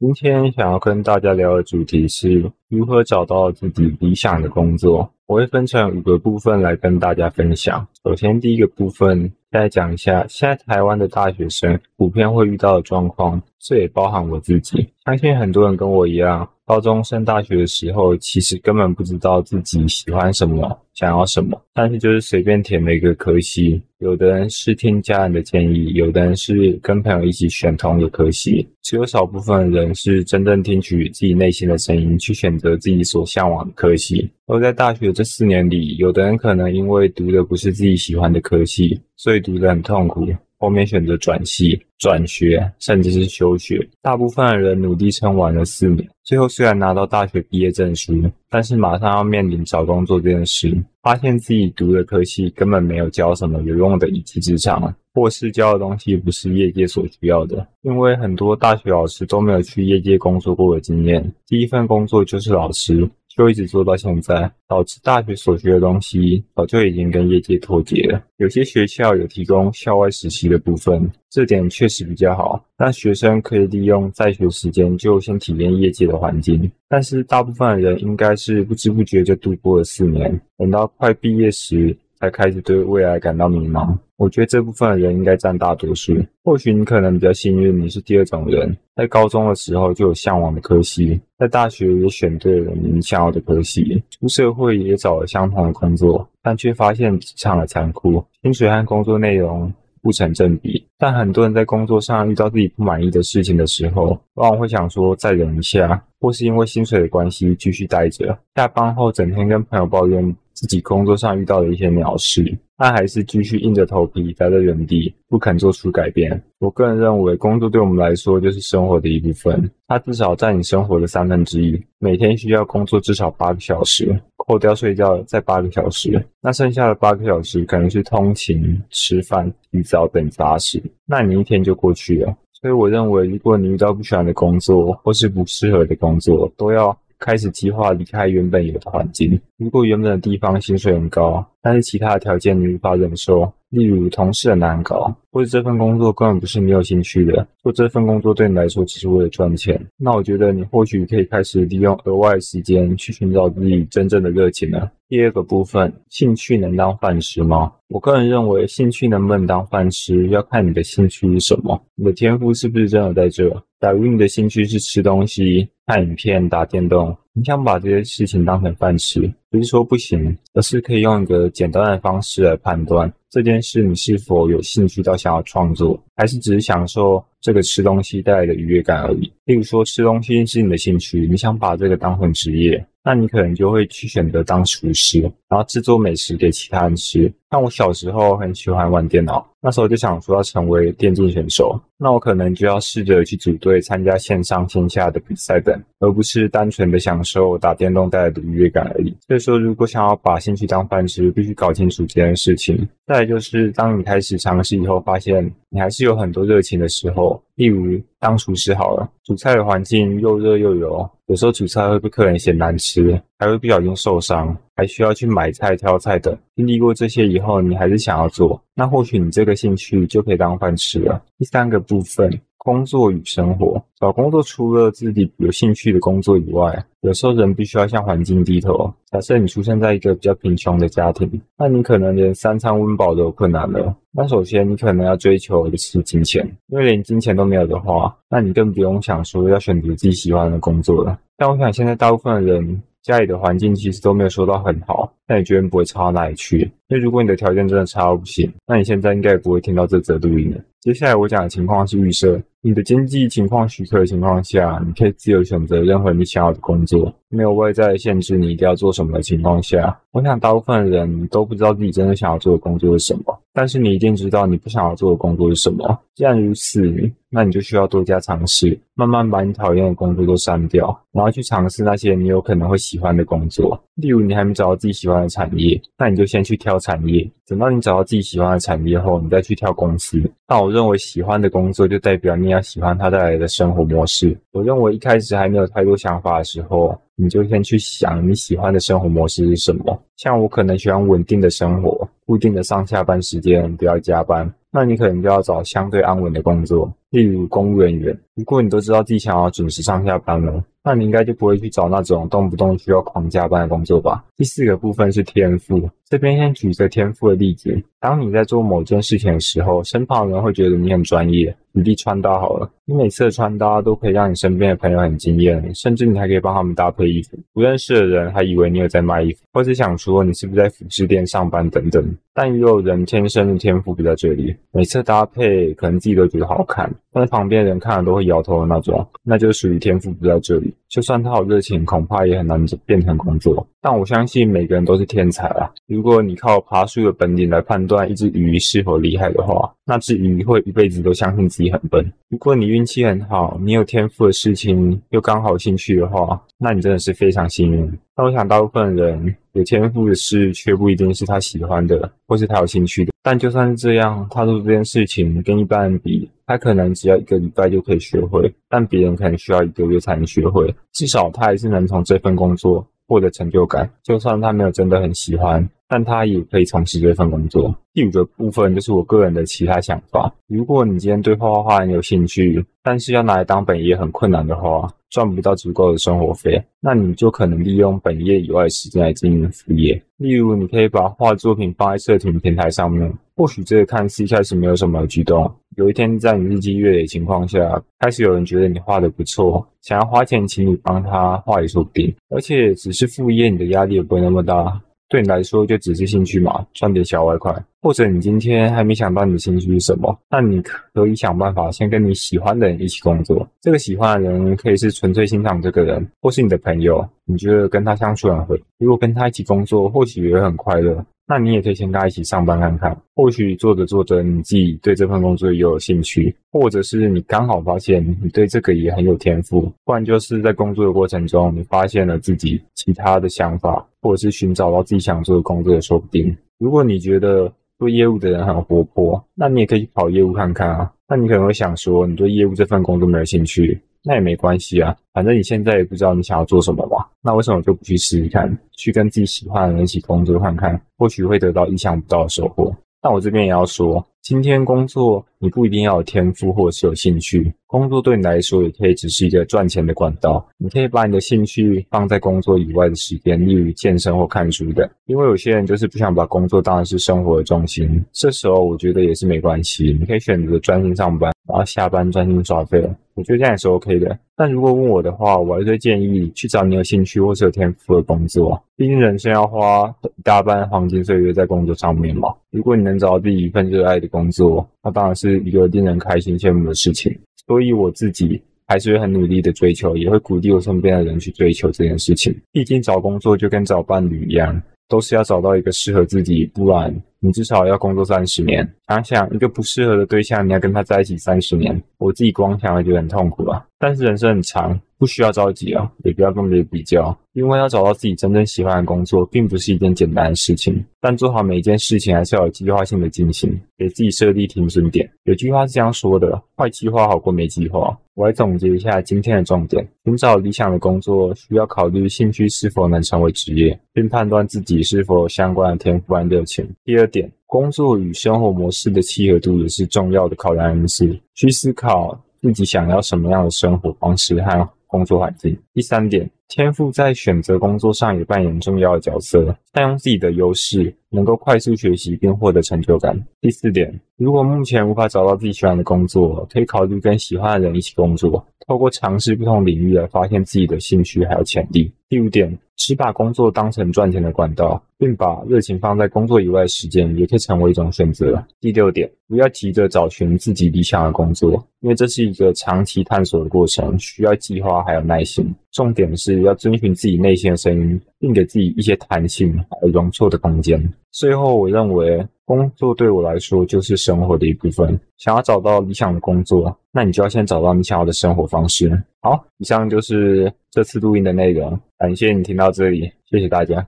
今天想要跟大家聊的主题是如何找到自己理想的工作。我会分成五个部分来跟大家分享。首先，第一个部分再讲一下现在台湾的大学生普遍会遇到的状况，这也包含我自己。相信很多人跟我一样。高中升大学的时候，其实根本不知道自己喜欢什么，想要什么，但是就是随便填了一个科系。有的人是听家人的建议，有的人是跟朋友一起选同一个科系，只有少部分人是真正听取自己内心的声音，去选择自己所向往的科系。而在大学这四年里，有的人可能因为读的不是自己喜欢的科系，所以读得很痛苦。后面选择转系、转学，甚至是休学。大部分的人努力撑完了四年，最后虽然拿到大学毕业证书，但是马上要面临找工作这件事，发现自己读的科系根本没有教什么有用的一技之长，或是教的东西不是业界所需要的。因为很多大学老师都没有去业界工作过的经验，第一份工作就是老师。就一直做到现在，导致大学所学的东西早就已经跟业界脱节了。有些学校有提供校外实习的部分，这点确实比较好，让学生可以利用在学时间就先体验业界的环境。但是大部分的人应该是不知不觉就度过了四年，等到快毕业时。才开始对未来感到迷茫。我觉得这部分的人应该占大多数。或许你可能比较幸运，你是第二种人，在高中的时候就有向往的科系，在大学也选对了你想要的科系，出社会也找了相同的工作，但却发现职场的残酷，薪水和工作内容不成正比。但很多人在工作上遇到自己不满意的事情的时候，往往会想说再忍一下，或是因为薪水的关系继续待着。下班后整天跟朋友抱怨。自己工作上遇到的一些鸟事，他还是继续硬着头皮待在原地，不肯做出改变。我个人认为，工作对我们来说就是生活的一部分，它至少占你生活的三分之一。每天需要工作至少八个小时，扣掉睡觉再八个小时，那剩下的八个小时可能是通勤、吃饭、洗澡等杂事，那你一天就过去了。所以我认为，如果你遇到不喜欢的工作或是不适合的工作，都要。开始计划离开原本有的环境。如果原本的地方薪水很高，但是其他的条件你无法忍受，例如同事很难搞，或者这份工作根本不是你有兴趣的，做这份工作对你来说只是为了赚钱，那我觉得你或许可以开始利用额外时间去寻找自己真正的热情了。第二个部分，兴趣能当饭吃吗？我个人认为，兴趣能不能当饭吃，要看你的兴趣是什么，你的天赋是不是真的在这。假如你的兴趣是吃东西、看影片、打电动，你想把这些事情当成饭吃，不是说不行，而是可以用一个简单的方式来判断这件事你是否有兴趣到想要创作，还是只是享受这个吃东西带来的愉悦感而已。例如说，吃东西是你的兴趣，你想把这个当成职业。那你可能就会去选择当厨师，然后制作美食给其他人吃。像我小时候很喜欢玩电脑，那时候就想说要成为电竞选手。那我可能就要试着去组队参加线上线下的比赛等，而不是单纯的享受打电动带来的愉悦感而已。所以说，如果想要把兴趣当饭吃，必须搞清楚这件事情。再就是，当你开始尝试以后，发现你还是有很多热情的时候，例如当厨师好了，煮菜的环境又热又油。有时候煮菜会被客人嫌难吃，还会不小心受伤，还需要去买菜、挑菜等。经历过这些以后，你还是想要做，那或许你这个兴趣就可以当饭吃了。第三个部分。工作与生活，找工作除了自己有兴趣的工作以外，有时候人必须要向环境低头。假设你出生在一个比较贫穷的家庭，那你可能连三餐温饱都有困难了。那首先你可能要追求的是金钱，因为连金钱都没有的话，那你更不用想说要选择自己喜欢的工作了。但我想现在大部分的人家里的环境其实都没有说到很好，但你绝对不会差到哪里去。那如果你的条件真的差到不行，那你现在应该也不会听到这则录音了。接下来我讲的情况是预设。你的经济情况许可的情况下，你可以自由选择任何你想要的工作，没有外在的限制你一定要做什么的情况下，我想大部分人都不知道自己真的想要做的工作是什么。但是你一定知道你不想要做的工作是什么。既然如此，那你就需要多加尝试，慢慢把你讨厌的工作都删掉，然后去尝试那些你有可能会喜欢的工作。例如，你还没找到自己喜欢的产业，那你就先去挑产业。等到你找到自己喜欢的产业后，你再去挑公司。那我认为喜欢的工作就代表你要喜欢它带来的生活模式。我认为一开始还没有太多想法的时候，你就先去想你喜欢的生活模式是什么。像我可能喜欢稳定的生活，固定的上下班时间，不要加班。那你可能就要找相对安稳的工作，例如公务人员。如果你都知道自己想要准时上下班了，那你应该就不会去找那种动不动需要狂加班的工作吧？第四个部分是天赋，这边先举一个天赋的例子。当你在做某件事情的时候，身旁的人会觉得你很专业。举例穿搭好了，你每次的穿搭都可以让你身边的朋友很惊艳，甚至你还可以帮他们搭配衣服，不认识的人还以为你有在卖衣服，或是想说你是不是在服饰店上班等等。但也有人天生的天赋不在这里，每次搭配可能自己都觉得好看，但是旁边人看了都会摇头的那种，那就属于天赋不在这里。就算他好热情，恐怕也很难变成工作。但我相信每个人都是天才啊！如果你靠爬树的本领来判断一只鱼是否厉害的话，那只鱼会一辈子都相信自己很笨。如果你运气很好，你有天赋的事情又刚好兴趣的话，那你真的是非常幸运。但我想大部分人有天赋的事，却不一定是他喜欢的，或是他有兴趣的。但就算是这样，他做这件事情跟一般人比，他可能只要一个礼拜就可以学会，但别人可能需要一个月才能学会。至少他还是能从这份工作获得成就感，就算他没有真的很喜欢。但他也可以从事这份工作。第五个部分就是我个人的其他想法。如果你今天对画画画很有兴趣，但是要拿来当本业很困难的话，赚不到足够的生活费，那你就可能利用本业以外的时间来经营副业。例如，你可以把画作品放在社群平台上面。或许这个看似一开始没有什么举动，有一天在你日积月累的情况下，开始有人觉得你画的不错，想要花钱请你帮他画也说不定。而且只是副业，你的压力也不会那么大。对你来说就只是兴趣嘛，赚点小外快。或者你今天还没想到你的兴趣是什么，那你可以想办法先跟你喜欢的人一起工作。这个喜欢的人可以是纯粹欣赏这个人，或是你的朋友，你觉得跟他相处很合。如果跟他一起工作，或许也会很快乐。那你也可以先跟他一起上班看看，或许做着做着，你自己对这份工作也有兴趣，或者是你刚好发现你对这个也很有天赋，不然就是在工作的过程中，你发现了自己其他的想法，或者是寻找到自己想做的工作也说不定。如果你觉得做业务的人很活泼，那你也可以去跑业务看看啊。那你可能会想说，你对业务这份工作没有兴趣。那也没关系啊，反正你现在也不知道你想要做什么嘛，那为什么就不去试试看，去跟自己喜欢的人一起工作看看，或许会得到意想不到的收获。但我这边也要说，今天工作你不一定要有天赋或者是有兴趣，工作对你来说也可以只是一个赚钱的管道。你可以把你的兴趣放在工作以外的时间，例如健身或看书的。因为有些人就是不想把工作当成是生活的重心，这时候我觉得也是没关系，你可以选择专心上班，然后下班专心耍废。我觉得这样也是 OK 的，但如果问我的话，我还是会建议去找你有兴趣或是有天赋的工作。毕竟人生要花大半黄金岁月在工作上面嘛。如果你能找到自己一份热爱的工作，那当然是一个令人开心羡慕的事情。所以我自己还是会很努力的追求，也会鼓励我身边的人去追求这件事情。毕竟找工作就跟找伴侣一样。都是要找到一个适合自己，不然你至少要工作三十年。想想一个不适合的对象，你要跟他在一起三十年，我自己光想就很痛苦了。但是人生很长，不需要着急啊，也不要跟别人比较，因为要找到自己真正喜欢的工作，并不是一件简单的事情。但做好每一件事情，还是要有计划性的进行，给自己设立停损点。有句话是这样说的：坏计划好过没计划。我来总结一下今天的重点：寻找理想的工作，需要考虑兴趣是否能成为职业，并判断自己是否有相关的天赋和热情。第二点，工作与生活模式的契合度也是重要的考量因素，去思考自己想要什么样的生活方式和工作环境。第三点，天赋在选择工作上也扮演重要的角色，善用自己的优势。能够快速学习并获得成就感。第四点，如果目前无法找到自己喜欢的工作，可以考虑跟喜欢的人一起工作，透过尝试不同领域来发现自己的兴趣还有潜力。第五点，只把工作当成赚钱的管道，并把热情放在工作以外的时间，也可以成为一种选择。第六点，不要急着找寻自己理想的工作，因为这是一个长期探索的过程，需要计划还有耐心。重点是要遵循自己内心的声音，并给自己一些弹性还有容错的空间。最后，我认为工作对我来说就是生活的一部分。想要找到理想的工作，那你就要先找到你想要的生活方式。好，以上就是这次录音的内容，感谢你听到这里，谢谢大家。